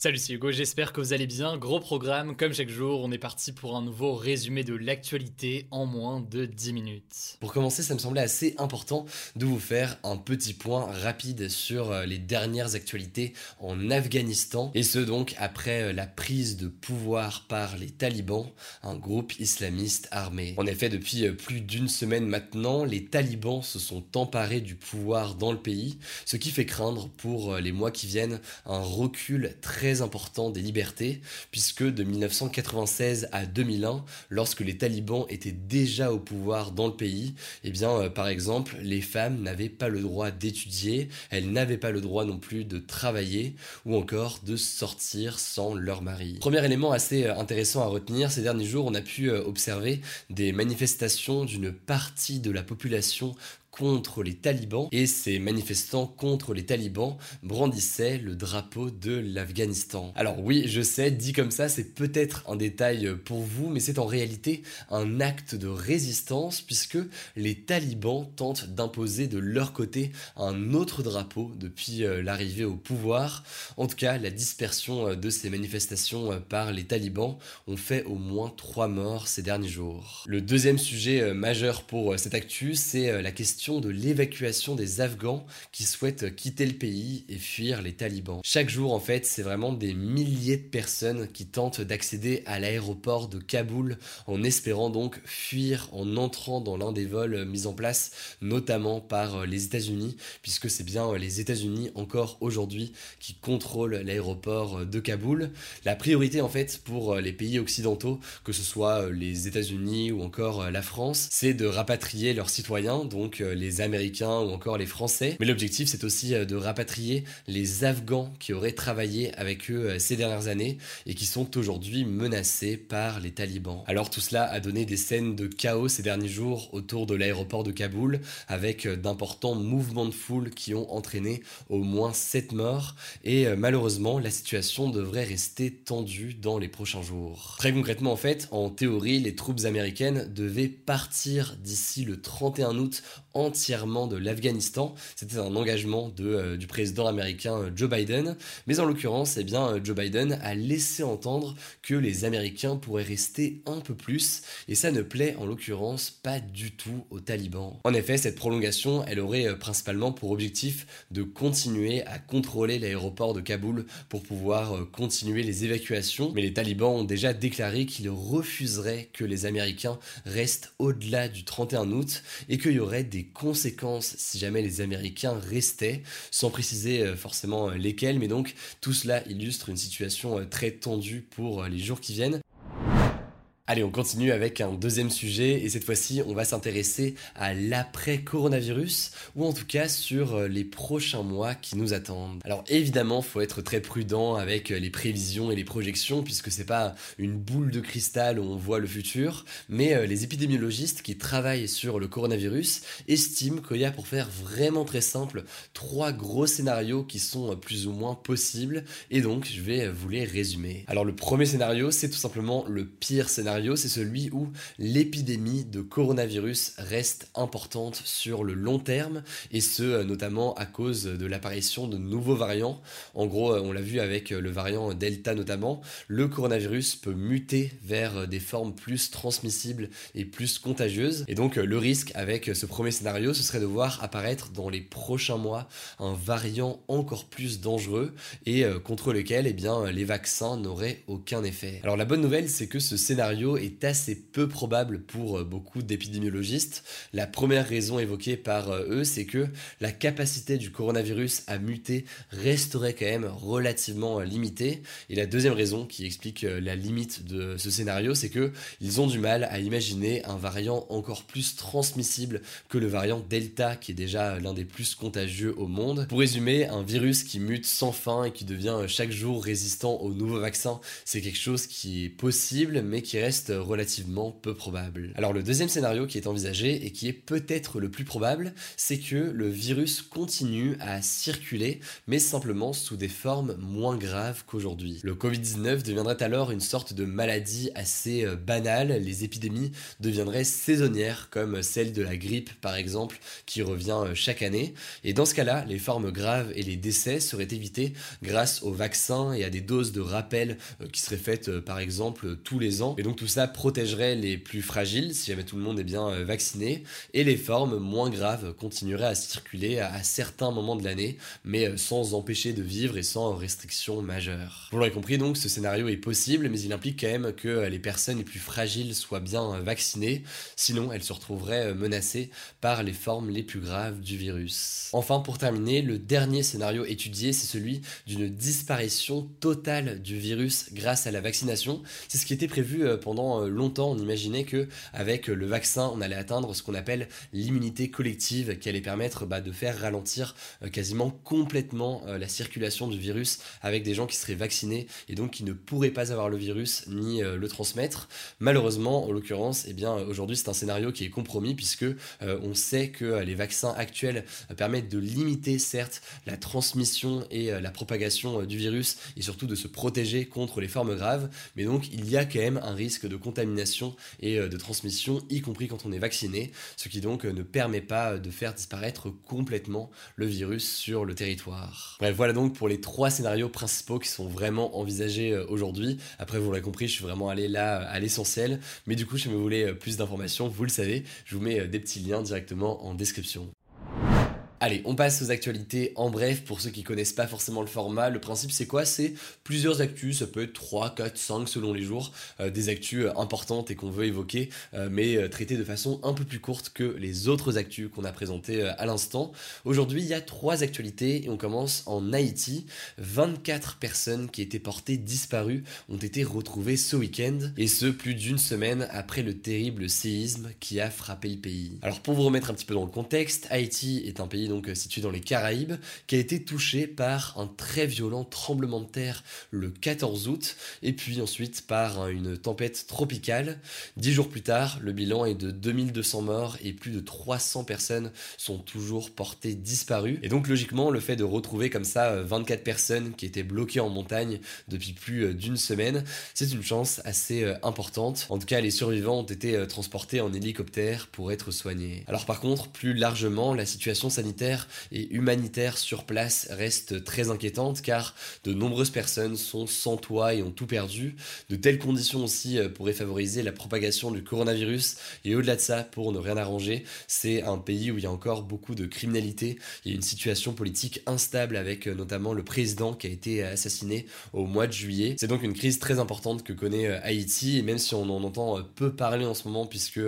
Salut, c'est Hugo, j'espère que vous allez bien. Gros programme, comme chaque jour, on est parti pour un nouveau résumé de l'actualité en moins de 10 minutes. Pour commencer, ça me semblait assez important de vous faire un petit point rapide sur euh, les dernières actualités en Afghanistan, et ce donc après euh, la prise de pouvoir par les talibans, un groupe islamiste armé. En effet, depuis euh, plus d'une semaine maintenant, les talibans se sont emparés du pouvoir dans le pays, ce qui fait craindre pour les mois qui viennent un recul très important des libertés, puisque de 1996 à 2001, lorsque les talibans étaient déjà au pouvoir dans le pays, eh bien, euh, par exemple, les femmes n'avaient pas le droit d'étudier, elles n'avaient pas le droit non plus de travailler, ou encore de sortir sans leur mari. Premier élément assez euh, intéressant à retenir, ces derniers jours, on a pu euh, observer des manifestations d'une partie de la population contre les talibans et ces manifestants contre les talibans brandissaient le drapeau de l'Afghanistan. Alors oui, je sais, dit comme ça, c'est peut-être un détail pour vous, mais c'est en réalité un acte de résistance puisque les talibans tentent d'imposer de leur côté un autre drapeau depuis euh, l'arrivée au pouvoir. En tout cas, la dispersion euh, de ces manifestations euh, par les talibans ont fait au moins trois morts ces derniers jours. Le deuxième sujet majeur pour cette actu, c'est la question de l'évacuation des Afghans qui souhaitent quitter le pays et fuir les talibans. Chaque jour, en fait, c'est vraiment des milliers de personnes qui tentent d'accéder à l'aéroport de Kaboul en espérant donc fuir en entrant dans l'un des vols mis en place, notamment par les États-Unis, puisque c'est bien les États-Unis encore aujourd'hui qui contrôlent l'aéroport de Kaboul. La priorité, en fait, pour les pays occidentaux, que ce soit les États-Unis ou encore la France, c'est de rapatrier leurs citoyens, donc les Américains ou encore les Français. Mais l'objectif, c'est aussi euh, de rapatrier les Afghans qui auraient travaillé avec eux euh, ces dernières années et qui sont aujourd'hui menacés par les talibans. Alors tout cela a donné des scènes de chaos ces derniers jours autour de l'aéroport de Kaboul avec euh, d'importants mouvements de foule qui ont entraîné au moins 7 morts et malheureusement la situation devrait rester tendue dans les prochains jours. Très concrètement en fait, en théorie, les troupes américaines devaient partir d'ici le 31 août entièrement de l'Afghanistan. C'était un engagement euh, du président américain euh, Joe Biden. Mais en l'occurrence, eh bien, euh, Joe Biden a laissé entendre que les Américains pourraient rester un peu plus. Et ça ne plaît en l'occurrence pas du tout aux talibans. En effet, cette prolongation, elle aurait principalement pour objectif de continuer à contrôler l'aéroport de Kaboul pour pouvoir continuer les évacuations. Mais les talibans ont déjà déclaré qu'ils refuseraient que les Américains restent au-delà du 31 août et qu'il y aurait des conséquences si jamais les Américains restaient, sans préciser euh, forcément euh, lesquelles, mais donc tout cela illustre une situation euh, très tendue pour les jours qui viennent. Allez, on continue avec un deuxième sujet et cette fois-ci, on va s'intéresser à l'après-coronavirus ou en tout cas sur euh, les prochains mois qui nous attendent. Alors évidemment, faut être très prudent avec euh, les prévisions et les projections puisque c'est pas une boule de cristal où on voit le futur, mais euh, les épidémiologistes qui travaillent sur le coronavirus estiment qu'il y a pour faire vraiment très simple trois gros scénarios qui sont plus ou moins possibles et donc je vais vous les résumer. Alors le premier scénario, c'est tout simplement le pire scénario c'est celui où l'épidémie de coronavirus reste importante sur le long terme, et ce euh, notamment à cause de l'apparition de nouveaux variants. En gros, euh, on l'a vu avec euh, le variant Delta notamment, le coronavirus peut muter vers des formes plus transmissibles et plus contagieuses. Et donc le risque avec ce premier scénario, ce serait de voir apparaître dans les prochains mois un variant encore plus dangereux et contre lequel eh bien, les vaccins n'auraient aucun effet. Alors la bonne nouvelle, c'est que ce scénario est assez peu probable pour euh, beaucoup d'épidémiologistes. La première raison évoquée par euh, eux, c'est que la capacité du coronavirus à muter resterait quand même relativement limitée. Et la deuxième raison qui explique la limite de ce scénario, c'est que ils ont du mal à imaginer un variant encore plus transmissible que le variant Delta, qui est déjà l'un des plus contagieux au monde. Pour résumer, un virus qui mute sans fin et qui devient chaque jour résistant aux nouveaux vaccins, c'est quelque chose qui est possible, mais qui reste relativement peu probable. Alors le deuxième scénario qui est envisagé et qui est peut-être le plus probable, c'est que le virus continue à circuler, mais simplement sous des formes moins graves qu'aujourd'hui. Le Covid-19 deviendrait alors une sorte de maladie assez euh, banale, les épidémies deviendraient saisonnières, comme celle de la grippe par exemple, qui revient euh, chaque année, et dans ce cas-là, les formes graves et les décès seraient évités grâce aux vaccins et à des doses de rappel euh, qui seraient faites par exemple tous les ans, et donc tout ça protégerait les plus fragiles si jamais tout le monde est bien euh, vacciné, et les formes moins graves continueraient à circuler à, certains moments de l'année, mais euh, sans empêcher de vivre et sans restrictions majeures. Vous l'aurez compris donc, ce scénario est possible, mais il implique quand même que euh, les personnes les plus fragiles soient bien vaccinées, sinon elles se retrouveraient menacées par les formes les plus graves du virus. Enfin, pour terminer, le dernier scénario étudié, c'est celui d'une disparition totale du virus grâce à la vaccination. C'est ce qui était prévu pendant longtemps. On imaginait que avec le vaccin, on allait atteindre ce qu'on appelle l'immunité collective, qui allait permettre bah, de faire ralentir euh, quasiment complètement euh, la circulation du virus avec des gens qui seraient vaccinés et donc qui ne pourraient pas avoir le virus ni euh, le transmettre. Malheureusement, en l'occurrence, eh bien aujourd'hui c'est un scénario qui est compromis puisque on sait que les vaccins actuels permettent de limiter certes la transmission et la propagation du virus et surtout de se protéger contre les formes graves, mais donc il y a quand même un risque de contamination et de transmission, y compris quand on est vacciné, ce qui donc ne permet pas de faire disparaître complètement le virus sur le territoire. Voilà donc pour les trois scénarios principaux qui sont vraiment envisagés euh, aujourd'hui. Après, vous l'avez compris, je suis vraiment allé là à l'essentiel, mais du coup, si vous voulez euh, plus d'informations, vous le savez, je vous mets euh, des petits liens directement en description. Allez, on passe aux actualités en bref pour ceux qui connaissent pas forcément le format. Le principe c'est quoi? C'est plusieurs actus, ça peut être 3, 4, 5 selon les jours, euh, des actus euh, importantes et qu'on veut évoquer, euh, mais traitées de façon un peu plus courte que les autres actus qu'on a présentées à l'instant. Aujourd'hui, il y a trois actualités et on commence en Haïti. 24 personnes qui étaient portées disparues ont été retrouvées ce week-end et ce plus d'une semaine après le terrible séisme qui a frappé le pays. Alors pour vous remettre un petit peu dans le contexte, Haïti est un pays donc euh, situé dans les Caraïbes, qui a été touché par un très violent tremblement de terre le 14 août, et puis ensuite par une tempête tropicale. Dix jours plus tard, le bilan est de 2200 morts et plus de 300 personnes sont toujours portées disparues. Et donc logiquement, le fait de retrouver comme ça 24 euh, personnes qui étaient bloquées en montagne depuis plus euh, d'une semaine, c'est une chance assez importante. En tout cas, les survivants ont été transportés en hélicoptère pour être soignés. Alors par contre, plus largement, la situation sanitaire et humanitaire sur place reste très inquiétante car de nombreuses personnes sont sans toit et ont tout perdu. De telles conditions aussi euh, pourraient favoriser la propagation du coronavirus et au-delà de ça, pour ne rien arranger, c'est un pays où il y a encore beaucoup de criminalité. A une situation politique instable avec euh, notamment le président qui a été assassiné au mois de juillet. C'est donc une crise très importante que connaît euh, Haïti et même si on en entend peu parler en ce moment puisque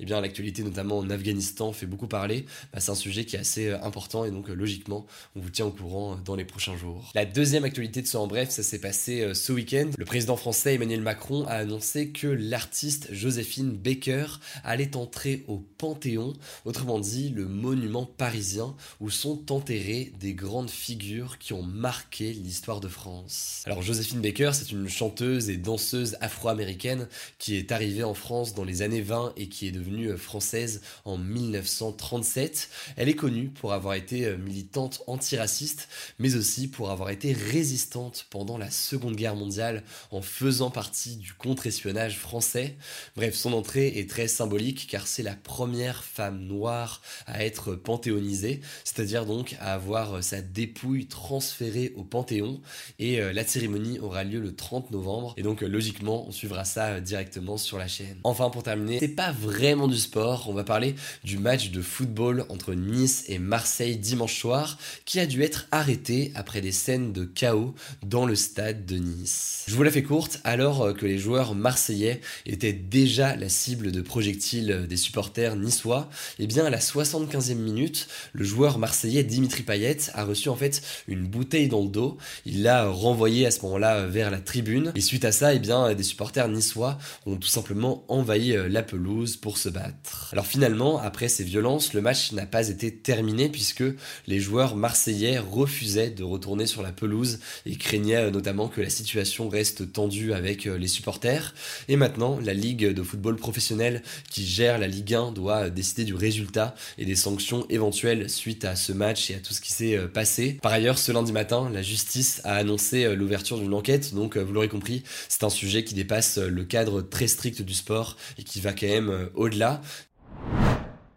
eh l'actualité notamment en Afghanistan fait beaucoup parler, bah, c'est un sujet qui est assez important et donc euh, logiquement on vous tient au courant euh, dans les prochains jours. La deuxième actualité de ce en bref, ça s'est passé euh, ce week-end. Le président français Emmanuel Macron a annoncé que l'artiste Joséphine Baker allait entrer au Panthéon, autrement dit le monument parisien où sont enterrées des grandes figures qui ont marqué l'histoire de France. Alors Joséphine Baker, c'est une chanteuse et danseuse afro-américaine qui est arrivée en France dans les années 20 et qui est devenue française en 1937. Elle est connue pour avoir été euh, militante antiraciste, mais aussi pour avoir été résistante pendant la Seconde Guerre mondiale en faisant partie du contre-espionnage français. Bref, son entrée est très symbolique car c'est la première femme noire à être panthéonisée, c'est-à-dire donc à avoir euh, sa dépouille transférée au Panthéon et euh, la cérémonie aura lieu le 30 novembre et donc logiquement on suivra ça directement sur la chaîne. Enfin pour terminer, c'est pas vraiment du sport, on va parler du match de football entre Nice et Marseille Marseille dimanche soir qui a dû être arrêté après des scènes de chaos dans le stade de Nice. Je vous la fais courte, alors que les joueurs marseillais étaient déjà la cible de projectiles des supporters niçois, et eh bien à la 75e minute, le joueur marseillais Dimitri Payet a reçu en fait une bouteille dans le dos. Il l'a renvoyé à ce moment-là vers la tribune et suite à ça, et eh bien des supporters niçois ont tout simplement envahi la pelouse pour se battre. Alors finalement, après ces violences, le match n'a pas été terminé puisque les joueurs marseillais refusaient de retourner sur la pelouse et craignaient notamment que la situation reste tendue avec les supporters. Et maintenant, la Ligue de football professionnel qui gère la Ligue 1 doit décider du résultat et des sanctions éventuelles suite à ce match et à tout ce qui s'est euh, passé. Par ailleurs, ce lundi matin, la justice a annoncé euh, l'ouverture d'une enquête, donc euh, vous l'aurez compris, c'est un sujet qui dépasse le cadre très strict du sport et qui va quand même au-delà.